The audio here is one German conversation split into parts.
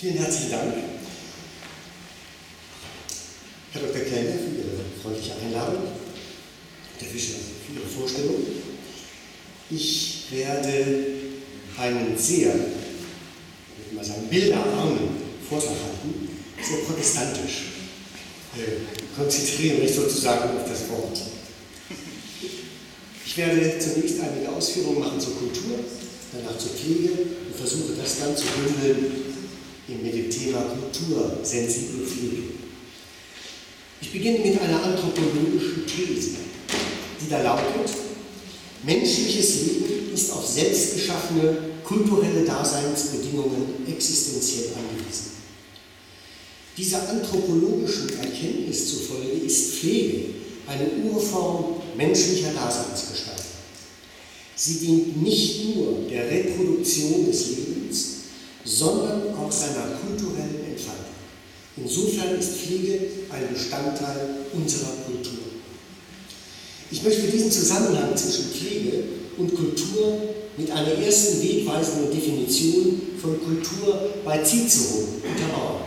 Vielen herzlichen Dank, Herr Dr. Kellner, für Ihre freundliche Einladung, Herr Fischer für Ihre Vorstellung. Ich werde einen sehr, ich würde mal sagen, bilderarmen Vortrag halten, sehr protestantisch. Ich konzentriere mich sozusagen auf das Wort. Ich werde zunächst einige Ausführungen machen zur Kultur, danach zur Pflege und versuche das dann zu bündeln mit dem Thema kultursensible Pflege. Ich beginne mit einer anthropologischen These, die da lautet, menschliches Leben ist auf selbstgeschaffene kulturelle Daseinsbedingungen existenziell angewiesen. Dieser anthropologischen Erkenntnis zufolge ist Pflege eine Urform menschlicher Daseinsgestaltung. Sie dient nicht nur der Reproduktion des Lebens, sondern auch seiner kulturellen Entfaltung. Insofern ist Pflege ein Bestandteil unserer Kultur. Ich möchte diesen Zusammenhang zwischen Pflege und Kultur mit einer ersten wegweisenden Definition von Kultur bei Cicero untermauern.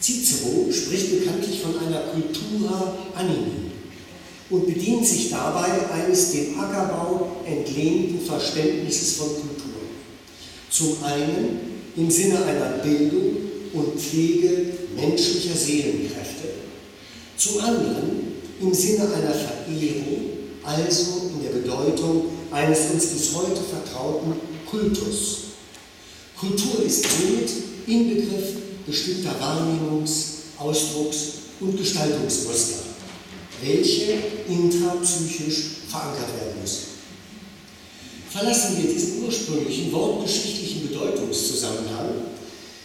Cicero spricht bekanntlich von einer Cultura animi und bedient sich dabei eines dem Ackerbau entlehnten Verständnisses von Kultur. Zum einen im Sinne einer Bildung und Pflege menschlicher Seelenkräfte, zum anderen im Sinne einer Verehrung, also in der Bedeutung eines uns bis heute vertrauten Kultus. Kultur ist somit Inbegriff bestimmter Wahrnehmungs-, Ausdrucks- und Gestaltungsmuster, welche intrapsychisch verankert werden müssen. Verlassen wir diesen ursprünglichen wortgeschichtlichen Bedeutungszusammenhang,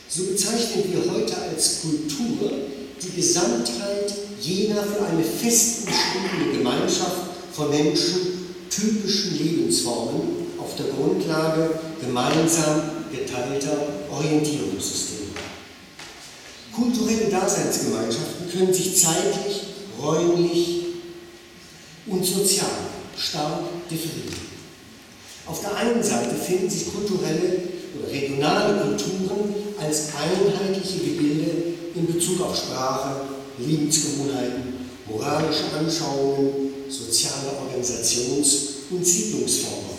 so bezeichnen wir heute als Kultur die Gesamtheit jener für eine fest Gemeinschaft von Menschen typischen Lebensformen auf der Grundlage gemeinsam geteilter Orientierungssysteme. Kulturelle Daseinsgemeinschaften können sich zeitlich, räumlich und sozial stark differieren. Auf der einen Seite finden sich kulturelle oder regionale Kulturen als einheitliche Gebilde in Bezug auf Sprache, Lebensgewohnheiten, moralische Anschauungen, soziale Organisations- und Siedlungsformen.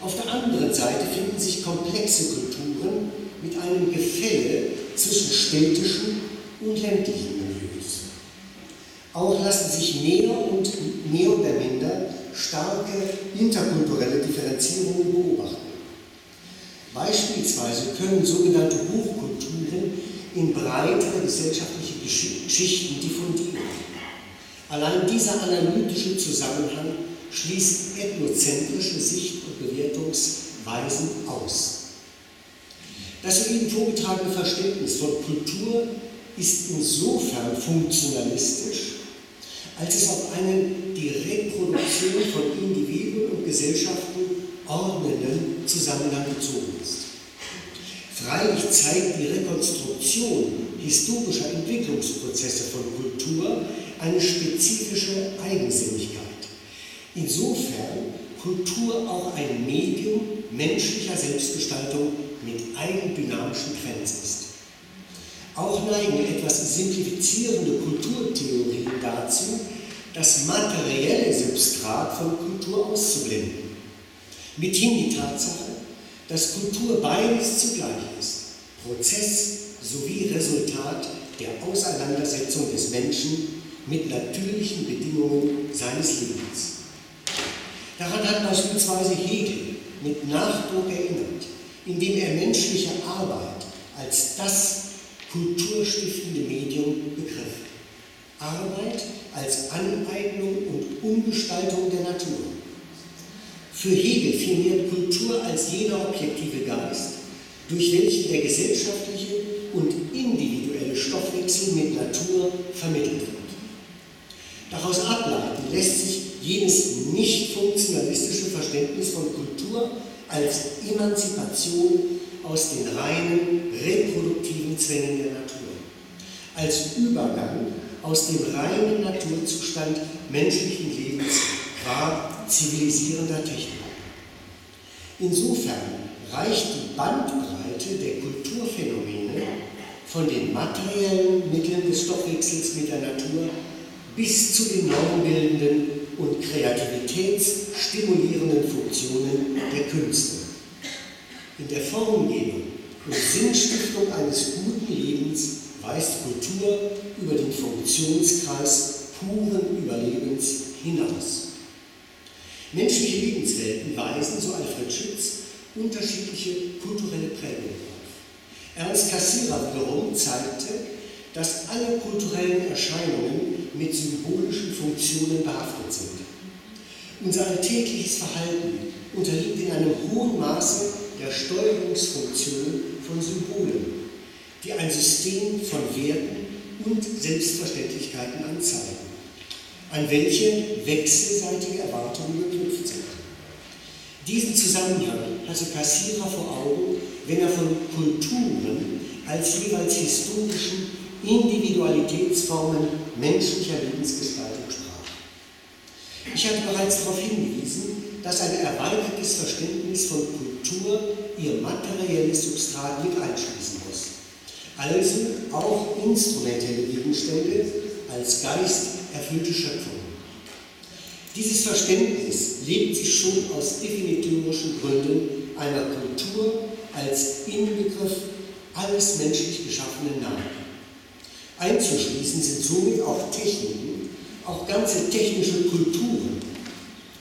Auf der anderen Seite finden sich komplexe Kulturen mit einem Gefälle zwischen städtischen und ländlichen Milieus. Auch lassen sich mehr und mehr oder minder starke interkulturelle Differenzierungen beobachten. Beispielsweise können sogenannte Hochkulturen in breitere gesellschaftliche Schichten diffundieren. Allein dieser analytische Zusammenhang schließt ethnozentrische Sicht- und Bewertungsweisen aus. Das soeben vorgetragene Verständnis von Kultur ist insofern funktionalistisch, als es auf einen die Reproduktion von Individuen und Gesellschaften ordnenden Zusammenhang bezogen ist. Freilich zeigt die Rekonstruktion historischer Entwicklungsprozesse von Kultur eine spezifische Eigensinnigkeit. Insofern Kultur auch ein Medium menschlicher Selbstgestaltung mit eigendynamischen Trends ist. Auch neigen etwas simplifizierende Kulturtheorien dazu, das materielle Substrat von Kultur auszublenden. Mithin die Tatsache, dass Kultur beides zugleich ist, Prozess sowie Resultat der Auseinandersetzung des Menschen mit natürlichen Bedingungen seines Lebens. Daran hat beispielsweise Hegel mit Nachdruck erinnert, indem er menschliche Arbeit als das kulturstiftende Medium begriff. Arbeit als Aneignung und Umgestaltung der Natur. Für Hegel firmiert Kultur als jener objektive Geist, durch welchen der gesellschaftliche und individuelle Stoffwechsel mit Natur vermittelt wird. Daraus ableiten lässt sich jenes nicht funktionalistische Verständnis von Kultur als Emanzipation aus den reinen reproduktiven Zwängen der Natur, als Übergang aus dem reinen Naturzustand menschlichen Lebens qua zivilisierender Technik. Insofern reicht die Bandbreite der Kulturphänomene von den materiellen Mitteln des Stoffwechsels mit der Natur bis zu den normbildenden und kreativitätsstimulierenden Funktionen der Künste. In der Formgebung und Sinnstiftung eines guten Lebens weist Kultur über den Funktionskreis puren Überlebens hinaus. Menschliche Lebenswelten weisen, so Alfred Schütz, unterschiedliche kulturelle Prägungen auf. Ernst Cassirer wiederum zeigte, dass alle kulturellen Erscheinungen mit symbolischen Funktionen behaftet sind. Unser alltägliches Verhalten unterliegt in einem hohen Maße der Steuerungsfunktion von Symbolen, die ein System von Werten und Selbstverständlichkeiten anzeigen, an welche wechselseitige Erwartungen geknüpft sind. Diesen Zusammenhang hatte Kassierer vor Augen, wenn er von Kulturen als jeweils historischen Individualitätsformen menschlicher Lebensgestaltung sprach. Ich hatte bereits darauf hingewiesen, dass ein erweitertes Verständnis von Kultur ihr materielles Substrat mit einschließen. Also auch instrumentelle Gegenstände als geisterfüllte Schöpfung. Dieses Verständnis lebt sich schon aus definitorischen Gründen einer Kultur als Inbegriff alles menschlich Geschaffenen nahe. Einzuschließen sind somit auch Techniken, auch ganze technische Kulturen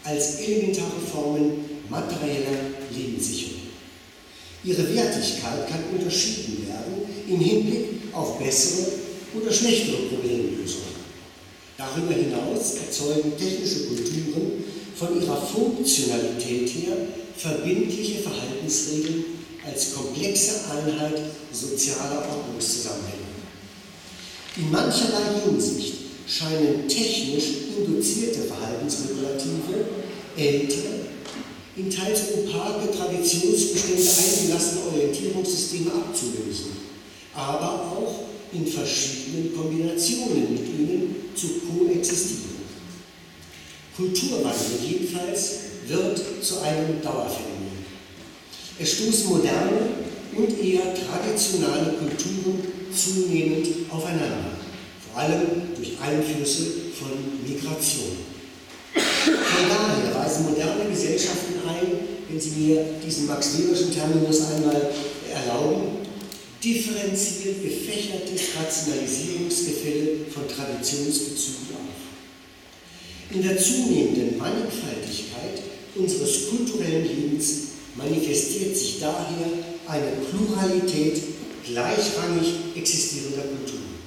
als elementare Formen materieller Lebenssicherung. Ihre Wertigkeit kann unterschieden werden im Hinblick auf bessere oder schlechtere Problemlösungen. Darüber hinaus erzeugen technische Kulturen von ihrer Funktionalität her verbindliche Verhaltensregeln als komplexe Einheit sozialer Ordnungszusammenhänge. In mancherlei Hinsicht scheinen technisch induzierte Verhaltensregulative ältere, in teils opake Traditionsbestände eingelassene Orientierungssysteme abzulösen, aber auch in verschiedenen Kombinationen mit ihnen zu koexistieren. Kulturwandel jedenfalls wird zu einem Dauerphänomen. Es stoßen moderne und eher traditionelle Kulturen zunehmend aufeinander, vor allem durch Einflüsse von Migration. Von daher weisen moderne Gesellschaften ein, wenn Sie mir diesen Max-Weberschen Terminus einmal erlauben, differenziert gefächertes Rationalisierungsgefälle von Traditionsbezügen auf. In der zunehmenden Mannigfaltigkeit unseres kulturellen Lebens manifestiert sich daher eine Pluralität gleichrangig existierender Kulturen.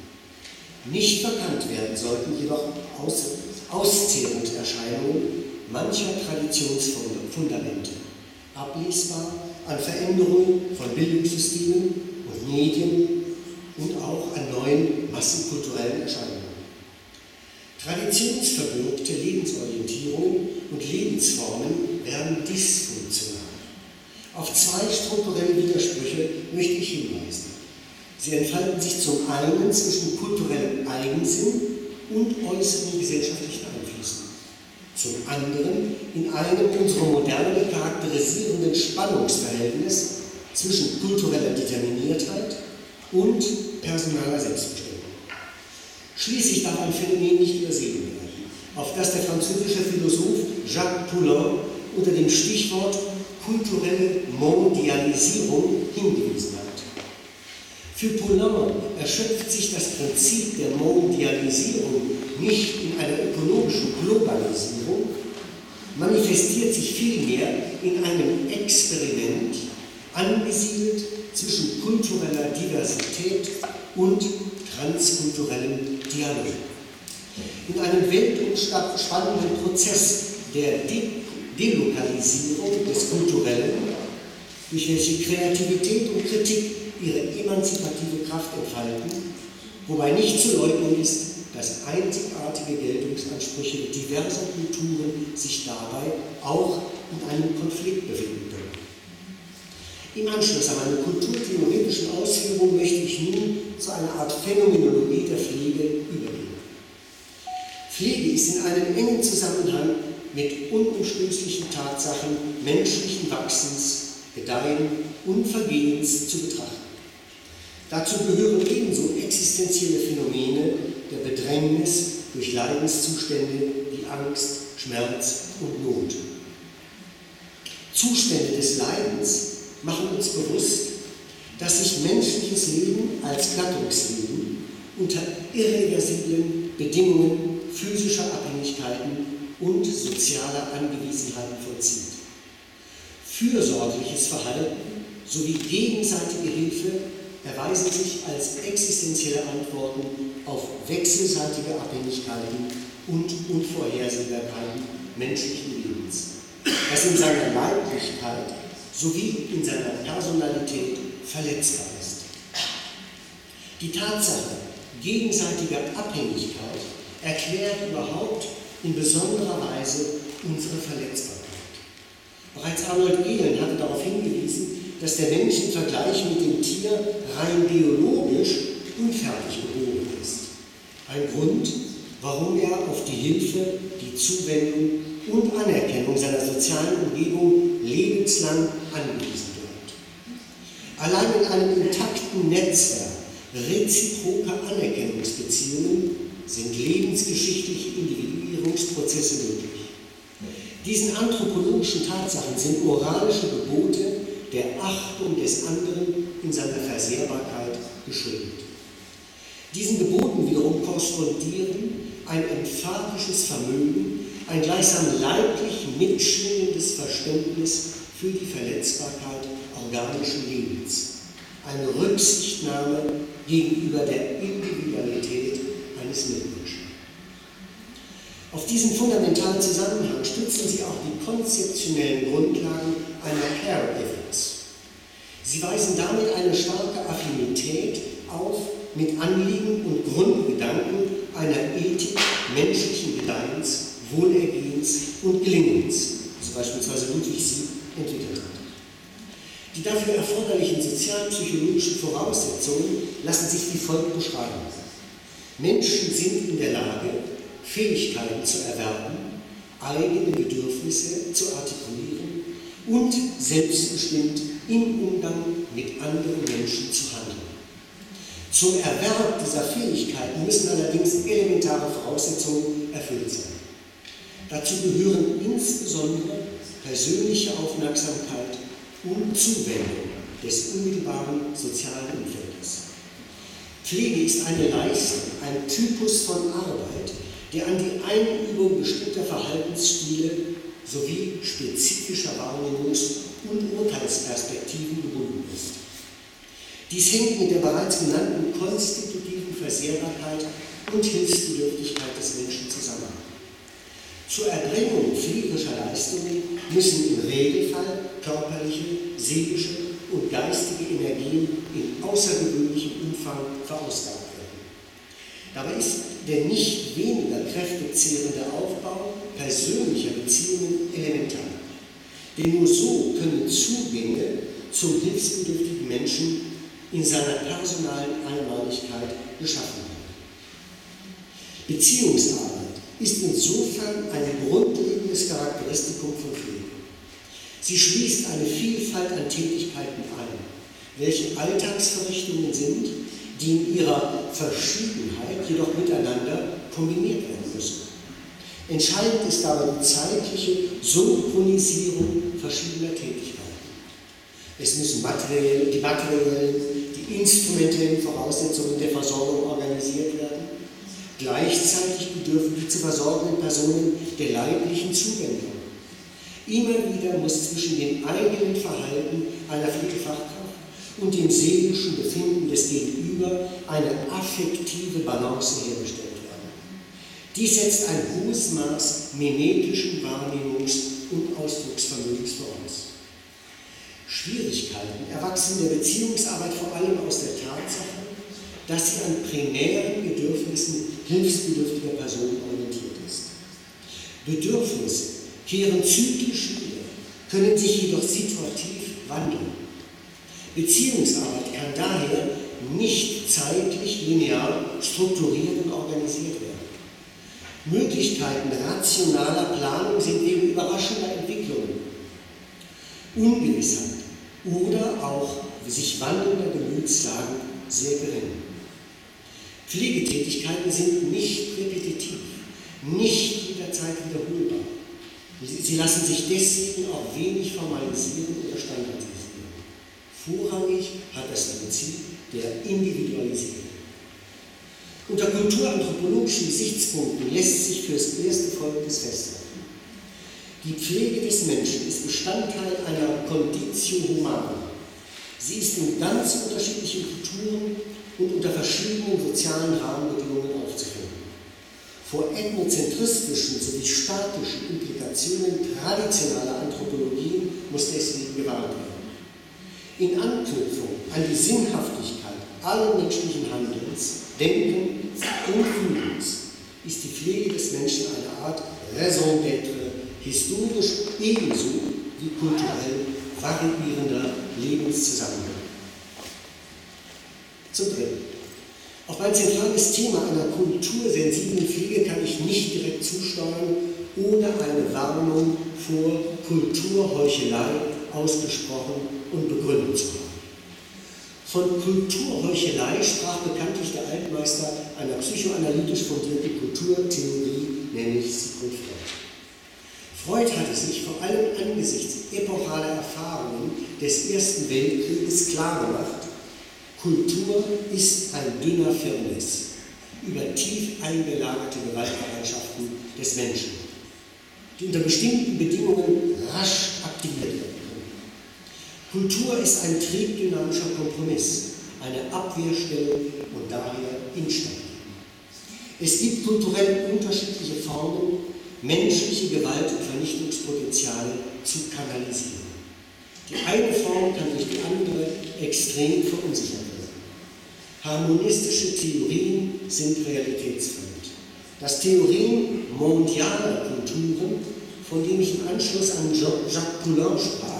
Nicht verkannt werden sollten jedoch Aus Auszehrungserscheinungen mancher Traditionsfundamente, ablesbar an Veränderungen von Bildungssystemen und Medien und auch an neuen massenkulturellen Erscheinungen. Traditionsverbürgte Lebensorientierungen und Lebensformen werden dysfunktional. Auf zwei strukturelle Widersprüche möchte ich hinweisen. Sie entfalten sich zum einen zwischen kulturellem Eigensinn und äußeren gesellschaftlichen Einflüssen, zum anderen in einem unsere Moderne charakterisierenden Spannungsverhältnis zwischen kultureller Determiniertheit und personaler Selbstbestimmung. Schließlich darf ein Phänomen nicht übersehen werden, auf das der französische Philosoph Jacques Poulain unter dem Stichwort kulturelle Mondialisierung hingewiesen hat. Für Poulain erschöpft sich das Prinzip der Mondialisierung nicht in einer ökonomischen Globalisierung, manifestiert sich vielmehr in einem Experiment, angesiedelt zwischen kultureller Diversität und transkulturellem Dialog. In einem weltumspannenden Prozess der De Delokalisierung des Kulturellen, durch welche Kreativität und Kritik ihre emanzipative Kraft entfalten, wobei nicht zu leugnen ist, dass einzigartige Geltungsansprüche diverser Kulturen sich dabei auch in einem Konflikt befinden können. Im Anschluss an meine kulturtheoretischen Ausführungen möchte ich nun zu einer Art Phänomenologie der Pflege übergehen. Pflege ist in einem engen Zusammenhang mit unumstößlichen Tatsachen menschlichen Wachsens, Gedeihen und Vergehens zu betrachten. Dazu gehören ebenso existenzielle Phänomene der Bedrängnis durch Leidenszustände wie Angst, Schmerz und Not. Zustände des Leidens machen uns bewusst, dass sich menschliches Leben als Gattungsleben unter irreversiblen Bedingungen physischer Abhängigkeiten und sozialer Angewiesenheiten vollzieht. Fürsorgliches Verhalten sowie gegenseitige Hilfe erweisen sich als existenzielle Antworten auf wechselseitige Abhängigkeiten und Unvorhersehbarkeiten menschlichen Lebens, das in seiner Leiblichkeit sowie in seiner Personalität verletzbar ist. Die Tatsache gegenseitiger Abhängigkeit erklärt überhaupt in besonderer Weise unsere Verletzbarkeit. Bereits Arnold Ehlen hatte darauf hingewiesen, dass der Mensch im Vergleich mit dem Tier rein biologisch unfertig geboren ist. Ein Grund, warum er auf die Hilfe, die Zuwendung und Anerkennung seiner sozialen Umgebung lebenslang angewiesen bleibt. Allein in einem intakten Netzwerk reziproker Anerkennungsbeziehungen sind lebensgeschichtliche Individuierungsprozesse möglich. Diesen anthropologischen Tatsachen sind moralische Gebote der Achtung des anderen in seiner Versehrbarkeit geschuldet. Diesen Geboten wiederum korrespondieren ein emphatisches Vermögen, ein gleichsam leiblich mitschwingendes Verständnis für die Verletzbarkeit organischen Lebens, eine Rücksichtnahme gegenüber der Individualität eines Mitmenschen. Auf diesen fundamentalen Zusammenhang stützen sie auch die konzeptionellen Grundlagen einer Care. Sie weisen damit eine starke Affinität auf mit Anliegen und Grundgedanken einer Ethik menschlichen Gedeihens, Wohlergehens und Gelingens, so beispielsweise Ludwig Sieb entwickelt hat. Die dafür erforderlichen sozialpsychologischen Voraussetzungen lassen sich wie folgt beschreiben. Menschen sind in der Lage, Fähigkeiten zu erwerben, eigene Bedürfnisse zu artikulieren und selbstbestimmt im Umgang mit anderen Menschen zu handeln. Zum Erwerb dieser Fähigkeiten müssen allerdings elementare Voraussetzungen erfüllt sein. Dazu gehören insbesondere persönliche Aufmerksamkeit und Zuwendung des unmittelbaren sozialen Umfeldes. Pflege ist eine Leistung, ein Typus von Arbeit, der an die Einübung bestimmter Verhaltensstile sowie spezifischer Wahrnehmungs- und Urteilsperspektiven gebunden ist. Dies hängt mit der bereits genannten konstitutiven Versehrbarkeit und Hilfsbedürftigkeit des Menschen zusammen. Zur Erbringung pflegerischer Leistungen müssen im Regelfall körperliche, seelische und geistige Energien in außergewöhnlichem Umfang verausgabt. Dabei ist der nicht weniger kräftezehrende Aufbau persönlicher Beziehungen elementar. Denn nur so können Zugänge zum hilfsbedürftigen Menschen in seiner personalen Einmaligkeit geschaffen werden. Beziehungsarbeit ist insofern ein grundlegendes Charakteristikum von Pflege. Sie schließt eine Vielfalt an Tätigkeiten ein, welche Alltagsverrichtungen sind, die in ihrer Verschiedenheit jedoch miteinander kombiniert werden müssen. Entscheidend ist dabei die zeitliche Synchronisierung verschiedener Tätigkeiten. Es müssen materiell, die materiellen, die instrumentellen Voraussetzungen der Versorgung organisiert werden. Gleichzeitig bedürfen die zu versorgenden Personen der leiblichen Zuwendung. Immer wieder muss zwischen dem eigenen Verhalten einer Pflegefachkraft und dem seelischen Befinden des Gegenüber eine affektive Balance hergestellt werden. Dies setzt ein hohes Maß mimetischen Wahrnehmungs- und Ausdrucksvermögens voraus. Schwierigkeiten erwachsen der Beziehungsarbeit vor allem aus der Tatsache, dass sie an primären Bedürfnissen hilfsbedürftiger Personen orientiert ist. Bedürfnisse kehren zyklisch wieder, können sich jedoch situativ wandeln. Beziehungsarbeit kann daher nicht zeitlich linear strukturiert und organisiert werden. Möglichkeiten rationaler Planung sind wegen überraschender Entwicklungen. Ungewissheit oder auch sich wandelnder Gemütslagen sehr gering. Pflegetätigkeiten sind nicht repetitiv, nicht jederzeit wiederholbar. Sie lassen sich deswegen auch wenig formalisieren oder standardisieren. Vorrangig hat das Prinzip der Individualisierung. Unter kulturanthropologischen Gesichtspunkten lässt sich für das erste Folgendes festhalten. Die Pflege des Menschen ist Bestandteil einer Conditio Humana. Sie ist in ganz unterschiedlichen Kulturen und unter verschiedenen sozialen Rahmenbedingungen aufzufinden. Vor ethnozentristischen sowie statischen Implikationen traditioneller Anthropologie muss deswegen gewarnt werden. In Anknüpfung an die Sinnhaftigkeit allen menschlichen Handelns, Denken und Fühlens ist die Pflege des Menschen eine Art Raison d'être historisch ebenso wie kulturell variierender Lebenszusammenhang. Zum Dritten. Auf ein zentrales Thema einer kultursensiblen Pflege kann ich nicht direkt zusteuern, ohne eine Warnung vor Kulturheuchelei ausgesprochen und begründet zu haben. Von Kulturheuchelei sprach bekanntlich der Altmeister einer psychoanalytisch fundierten Kulturtheorie, nämlich Sigmund Freud. Freud hatte sich vor allem angesichts epochaler Erfahrungen des Ersten Weltkrieges klargemacht, Kultur ist ein dünner Firnis über tief eingelagerte Gewaltbereitschaften des Menschen, die unter bestimmten Bedingungen rasch aktiviert werden. Kultur ist ein triebdynamischer Kompromiss, eine Abwehrstellung und daher instabil. Es gibt kulturell unterschiedliche Formen, menschliche Gewalt und Vernichtungspotenziale zu kanalisieren. Die eine Form kann durch die andere extrem verunsichert werden. Harmonistische Theorien sind realitätsfremd. Das Theorem mondialer Kulturen, von dem ich im Anschluss an Jacques Poulain sprach,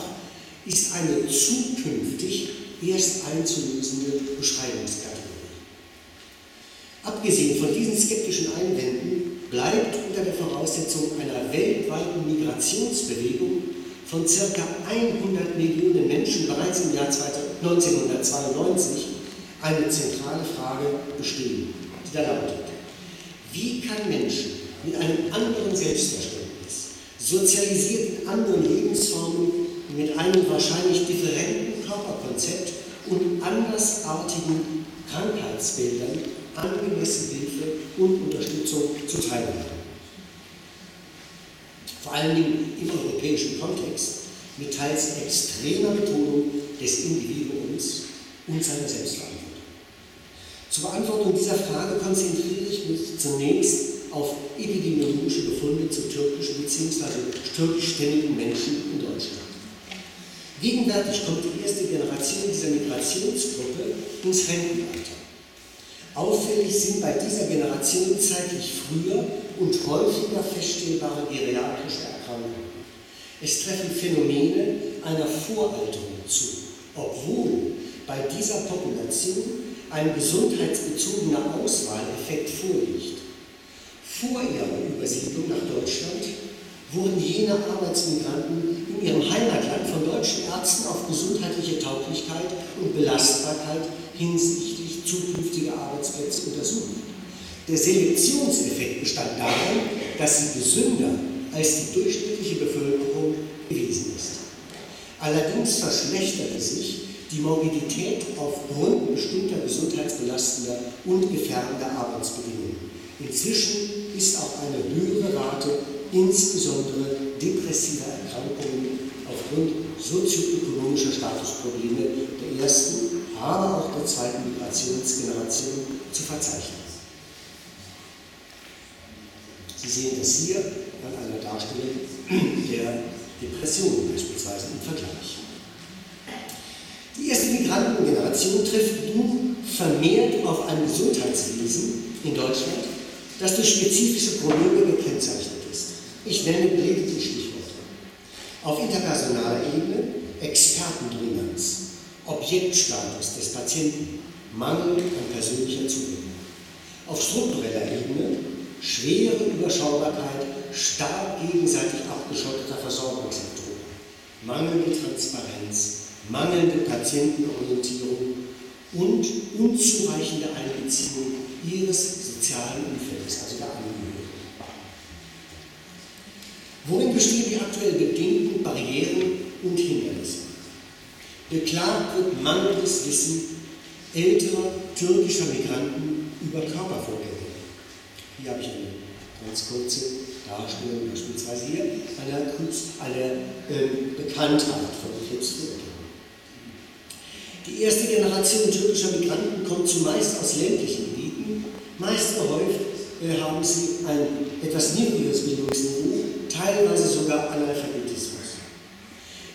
ist eine zukünftig erst einzulösende Beschreibungskategorie. Abgesehen von diesen skeptischen Einwänden bleibt unter der Voraussetzung einer weltweiten Migrationsbewegung von ca. 100 Millionen Menschen bereits im Jahr 1992 eine zentrale Frage bestehen, die da lautet, wie kann Menschen mit einem anderen Selbstverständnis, sozialisiert in anderen Lebensformen, mit einem wahrscheinlich differenten Körperkonzept und andersartigen Krankheitsbildern angemessene Hilfe und Unterstützung zuteil werden. Vor allen Dingen im europäischen Kontext mit teils extremer Betonung des Individuums und seiner Selbstverantwortung. Zur Beantwortung dieser Frage konzentriere ich mich zunächst auf epidemiologische Befunde zu türkischen bzw. türkischstämmigen Menschen in Deutschland. Gegenwärtig kommt die erste Generation dieser Migrationsgruppe ins Rentenalter. Auffällig sind bei dieser Generation zeitlich früher und häufiger feststellbare geriatrische Erkrankungen. Es treffen Phänomene einer Voralterung zu, obwohl bei dieser Population ein gesundheitsbezogener Auswahleffekt vorliegt. Vor ihrer Übersiedlung nach Deutschland wurden jene Arbeitsmigranten in ihrem Heimatland von deutschen Ärzten auf gesundheitliche Tauglichkeit und Belastbarkeit hinsichtlich zukünftiger Arbeitsplätze untersucht. Der Selektionseffekt bestand darin, dass sie gesünder als die durchschnittliche Bevölkerung gewesen ist. Allerdings verschlechterte sich die Morbidität aufgrund bestimmter gesundheitsbelastender und gefährdender Arbeitsbedingungen. Inzwischen ist auch eine höhere Rate insbesondere depressiver Erkrankungen aufgrund sozioökonomischer Statusprobleme der ersten, aber auch der zweiten Migrationsgeneration zu verzeichnen. Sie sehen das hier an einer Darstellung der Depression beispielsweise im Vergleich. Die erste Migrantengeneration trifft nun vermehrt auf ein Gesundheitswesen in Deutschland, das durch spezifische Probleme gekennzeichnet. Ich nenne lediglich Stichworte. Auf interpersonaler Ebene Expertendominanz, Objektstatus des Patienten, Mangel an persönlicher Zuwendung. Auf struktureller Ebene schwere Überschaubarkeit stark gegenseitig abgeschotteter Versorgungssektoren, mangelnde Transparenz, mangelnde Patientenorientierung und unzureichende Einbeziehung ihres sozialen Umfeldes, also der Angehörigen. Worin bestehen die aktuell bedingten Barrieren und Hindernisse? Beklagt wird mangelndes Wissen älterer türkischer Migranten über Körpervorgänge. Hier habe ich eine ganz kurze Darstellung, beispielsweise hier, einer, einer äh, Bekanntheit von Krebsvorgängen. Die erste Generation türkischer Migranten kommt zumeist aus ländlichen Gebieten. Meist gehäuft äh, haben sie ein etwas niedrigeres Bildungsniveau, teilweise sogar Analphabetismus.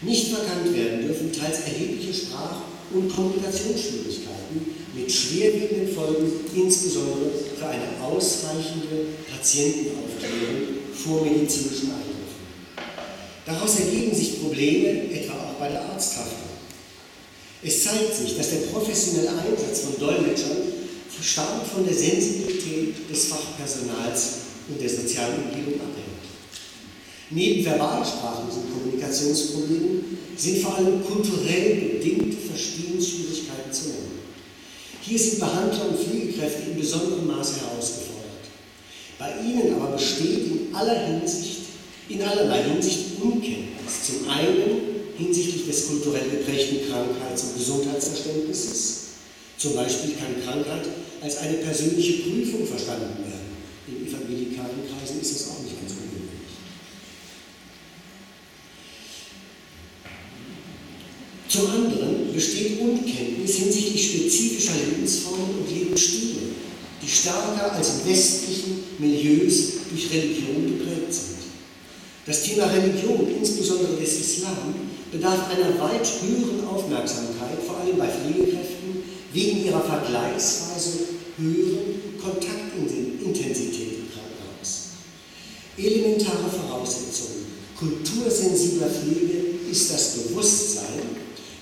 Nicht verkannt werden dürfen teils erhebliche Sprach- und Kommunikationsschwierigkeiten mit schwerwiegenden Folgen, insbesondere für eine ausreichende Patientenaufklärung vor medizinischen Eingriffen. Daraus ergeben sich Probleme, etwa auch bei der Arzthaftung. Es zeigt sich, dass der professionelle Einsatz von Dolmetschern stark von der Sensibilität des Fachpersonals und der sozialen Umgebung abhängt. Neben Verbalsprachen und Kommunikationsproblemen sind vor allem kulturell bedingte Verstehensschwierigkeiten zu nennen. Hier sind Behandler und Pflegekräfte in besonderem Maße herausgefordert. Bei ihnen aber besteht in aller Hinsicht, in allerlei Hinsicht Unkenntnis. Zum einen hinsichtlich des kulturell geprägten Krankheits- und Gesundheitsverständnisses. Zum Beispiel kann Krankheit als eine persönliche Prüfung verstanden werden. In evangelikalen Kreisen ist das auch nicht ganz ungewöhnlich. Zum anderen besteht Unkenntnis hinsichtlich spezifischer Lebensformen und Lebensstile, die stärker als in westlichen Milieus durch Religion geprägt sind. Das Thema Religion, insbesondere des Islam, bedarf einer weit höheren Aufmerksamkeit, vor allem bei Pflegekräften, wegen ihrer vergleichsweise höheren Kontaktintensität im Krankenhaus. Elementare Voraussetzung kultursensibler Pflege ist das Bewusstsein,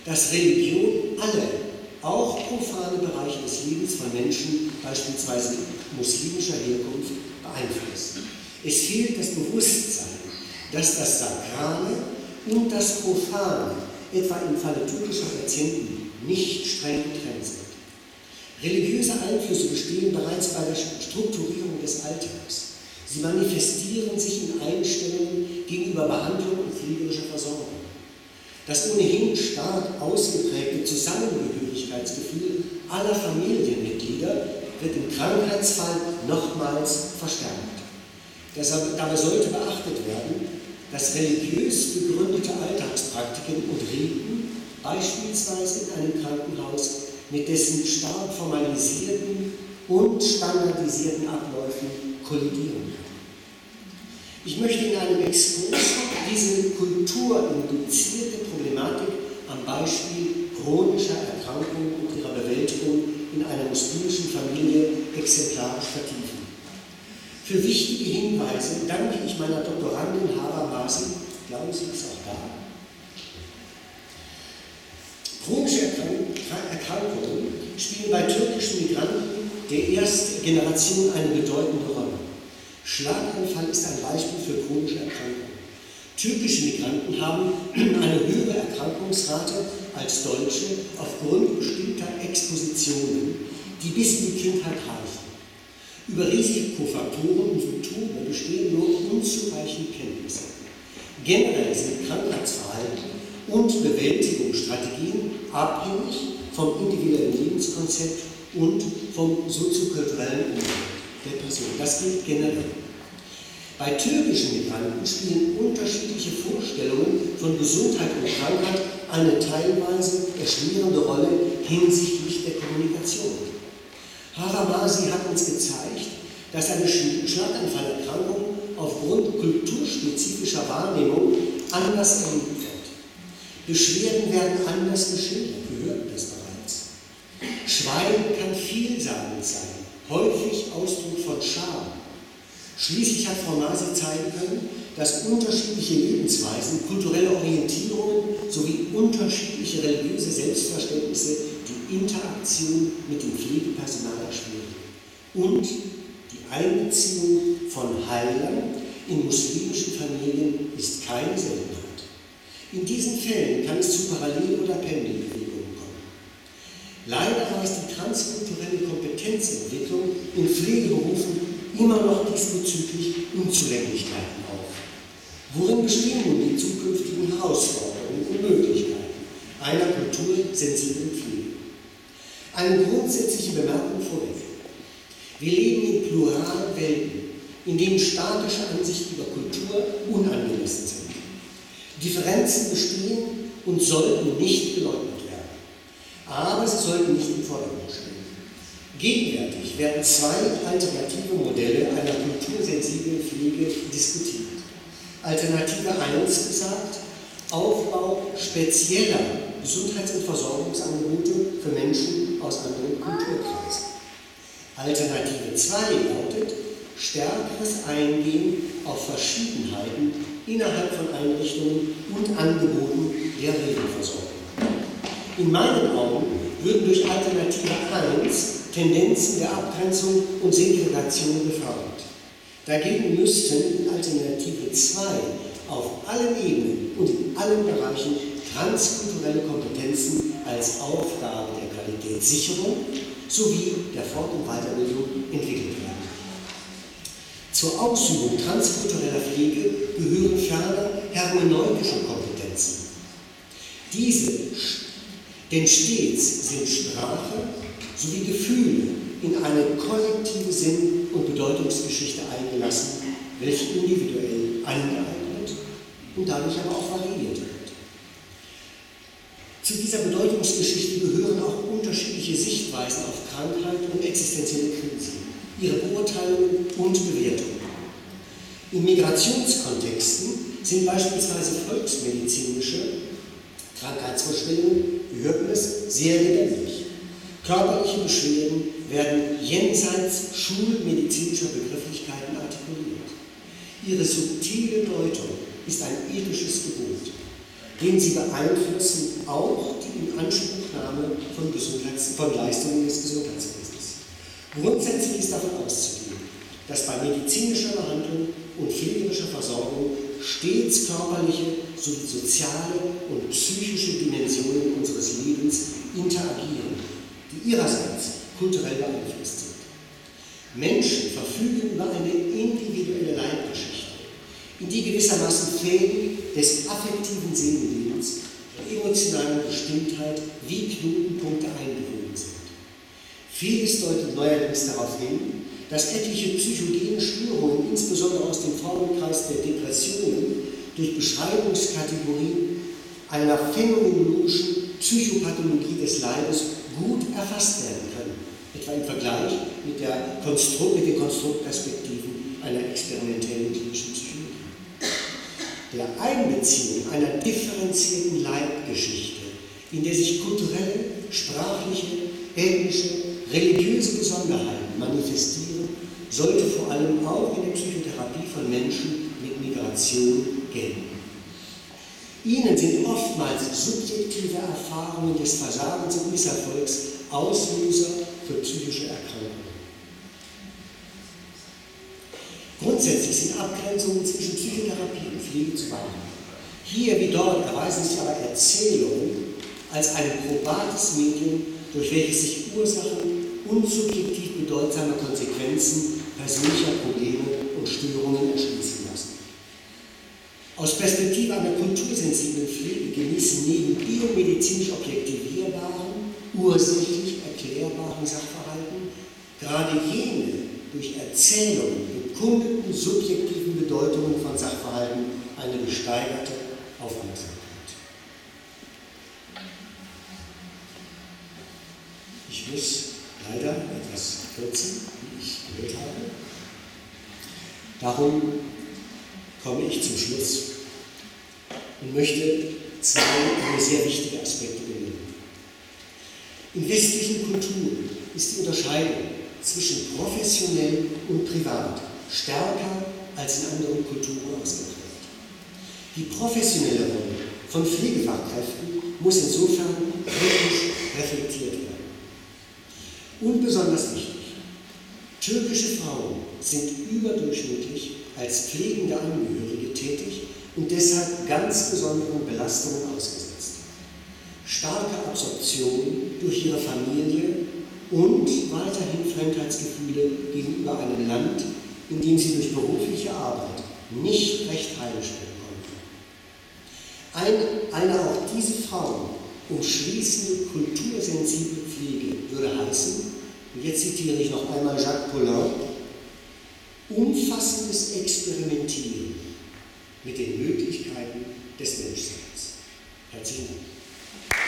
dass Religion alle, auch profane Bereiche des Lebens von Menschen, beispielsweise muslimischer Herkunft, beeinflusst. Es fehlt das Bewusstsein, dass das Sakrale und das Profane, etwa im Falle türkischer Patienten, nicht streng getrennt sind. Religiöse Einflüsse bestehen bereits bei der Strukturierung des Alltags. Sie manifestieren sich in Einstellungen gegenüber Behandlung und pflegerischer Versorgung. Das ohnehin stark ausgeprägte Zusammengehörigkeitsgefühl aller Familienmitglieder wird im Krankheitsfall nochmals verstärkt. Deshalb, dabei sollte beachtet werden, dass religiös begründete Alltagspraktiken und Riten beispielsweise in einem Krankenhaus mit dessen stark formalisierten und standardisierten Abläufen kollidieren können. Ich möchte in einem Exkurs diese kulturinduzierte Problematik am Beispiel chronischer Erkrankungen und ihrer Bewältigung in einer muslimischen Familie exemplarisch vertiefen. Für wichtige Hinweise danke ich meiner Doktorandin Hara Masi, glauben Sie, ist auch da. Chronische Erkrankungen spielen bei türkischen Migranten der ersten Generation eine bedeutende Rolle. Schlaganfall ist ein Beispiel für chronische Erkrankungen. Türkische Migranten haben eine höhere Erkrankungsrate als Deutsche aufgrund bestimmter Expositionen, die bis in die Kindheit reichen. Über Risikofaktoren und Symptome bestehen nur unzureichende Kenntnisse. Generell sind Krankheitsverhalten und Bewältigungsstrategien abhängig vom individuellen Lebenskonzept und vom soziokulturellen Umfeld der Person. Das gilt generell. Bei türkischen Migranten spielen unterschiedliche Vorstellungen von Gesundheit und Krankheit eine teilweise erschwerende Rolle hinsichtlich der Kommunikation. Haramasi hat uns gezeigt, dass eine Schlaganfallerkrankung aufgrund kulturspezifischer Wahrnehmung anders erlebt wird. Beschwerden werden anders geschildert, wir hörten das bereits. Schweigen kann vielsagend sein, häufig Ausdruck von Scham. Schließlich hat Frau Masi zeigen können, dass unterschiedliche Lebensweisen, kulturelle Orientierungen sowie unterschiedliche religiöse Selbstverständnisse die Interaktion mit dem Pflegepersonal erschweren und die Einbeziehung von Heilern in muslimischen Familien ist keine Seltenheit. In diesen Fällen kann es zu Parallel- oder kommen. Leider weist die transkulturelle Kompetenzentwicklung in Pflegeberufen immer noch diesbezüglich Unzulänglichkeiten auf. Worin bestehen nun die zukünftigen Herausforderungen und Möglichkeiten einer kultursensiblen Pflege? Eine grundsätzliche Bemerkung vorweg. Wir leben in pluralen Welten, in denen statische Ansichten über Kultur unangemessen sind. Differenzen bestehen und sollten nicht geleugnet. Aber sie sollten nicht im Vordergrund stehen. Gegenwärtig werden zwei alternative Modelle einer kultursensiblen Pflege diskutiert. Alternative 1 besagt, Aufbau spezieller Gesundheits- und Versorgungsangebote für Menschen aus anderen Kulturkreisen. Alternative 2 lautet, stärkeres Eingehen auf Verschiedenheiten innerhalb von Einrichtungen und Angeboten der Regelversorgung. In meinen Augen würden durch Alternative 1 Tendenzen der Abgrenzung und Segregation gefördert. Dagegen müssten in Alternative 2 auf allen Ebenen und in allen Bereichen transkulturelle Kompetenzen als Aufgabe der Qualitätssicherung sowie der Fort- und Weiterbildung entwickelt werden. Zur Ausübung transkultureller Pflege gehören ferner hermeneutische Kompetenzen. Diese, denn stets sind Sprache, sowie Gefühle in eine kollektive Sinn- und Bedeutungsgeschichte eingelassen, welche individuell angeeignet und dadurch aber auch variiert wird. Zu dieser Bedeutungsgeschichte gehören auch unterschiedliche Sichtweisen auf Krankheit und existenzielle Krisen, ihre Beurteilungen und Bewertungen. In Migrationskontexten sind beispielsweise volksmedizinische Krankheitsvorstellungen, wir hörten es, sehr lebendig. Körperliche Beschwerden werden jenseits schulmedizinischer Begrifflichkeiten artikuliert. Ihre subtile Deutung ist ein ethisches Gebot, denn sie beeinflussen auch die Inanspruchnahme von, Gesundheits von Leistungen des Gesundheitswesens. Grundsätzlich ist davon auszugehen, dass bei medizinischer Behandlung und pflegerischer Versorgung stets körperliche sowie soziale und psychische Dimensionen unseres Lebens interagieren die ihrerseits kulturell beeinflusst sind. Menschen verfügen über eine individuelle Leitgeschichte, in die gewissermaßen Fäden des affektiven Seelenlebens der emotionalen Bestimmtheit wie Knotenpunkte eingewoben sind. Vieles deutet neuerdings darauf hin, dass etliche psychogene Störungen, insbesondere aus dem Formenkreis der Depressionen, durch Beschreibungskategorien einer phänomenologischen Psychopathologie des Leibes gut erfasst werden können, etwa im Vergleich mit, der Konstrukt, mit den Konstruktperspektiven einer experimentellen klinischen Psychologie. Der Einbeziehung einer differenzierten Leibgeschichte, in der sich kulturelle, sprachliche, ethnische, religiöse Besonderheiten manifestieren, sollte vor allem auch in der Psychotherapie von Menschen mit Migration gelten. Ihnen sind oftmals subjektive Erfahrungen des Versagens und Misserfolgs Auslöser für psychische Erkrankungen. Grundsätzlich sind Abgrenzungen zwischen Psychotherapie und Pflege zu beachten. Hier wie dort erweisen sich aber Erzählungen als ein probates Medium, durch welches sich Ursachen und subjektiv bedeutsame Konsequenzen persönlicher Probleme und Störungen erschließen. Aus Perspektive einer kultursensiblen Pflege genießen neben biomedizinisch objektivierbaren, ursächlich erklärbaren Sachverhalten gerade jene durch Erzählungen bekundeten subjektiven Bedeutungen von Sachverhalten eine gesteigerte Aufmerksamkeit. Ich muss leider etwas kürzen, wie ich gehört habe. Darum komme ich zum Schluss und möchte zwei sehr wichtige Aspekte benennen. In westlichen Kulturen ist die Unterscheidung zwischen professionell und privat stärker als in anderen Kulturen ausgeprägt. Die professionelle Rolle von Pflegefachkräften muss insofern kritisch reflektiert werden. Und besonders wichtig, türkische Frauen sind überdurchschnittlich als pflegende Angehörige tätig und deshalb ganz besonderen Belastungen ausgesetzt. starke Absorption durch ihre Familie und weiterhin Fremdheitsgefühle gegenüber einem Land, in dem sie durch berufliche Arbeit nicht recht heimisch werden konnten. Ein, eine auch diese Frauen umschließende kultursensible Pflege würde heißen, und jetzt zitiere ich noch einmal Jacques Paulin, umfassendes Experimentieren mit den Möglichkeiten des Menschseins. Herzlichen Dank.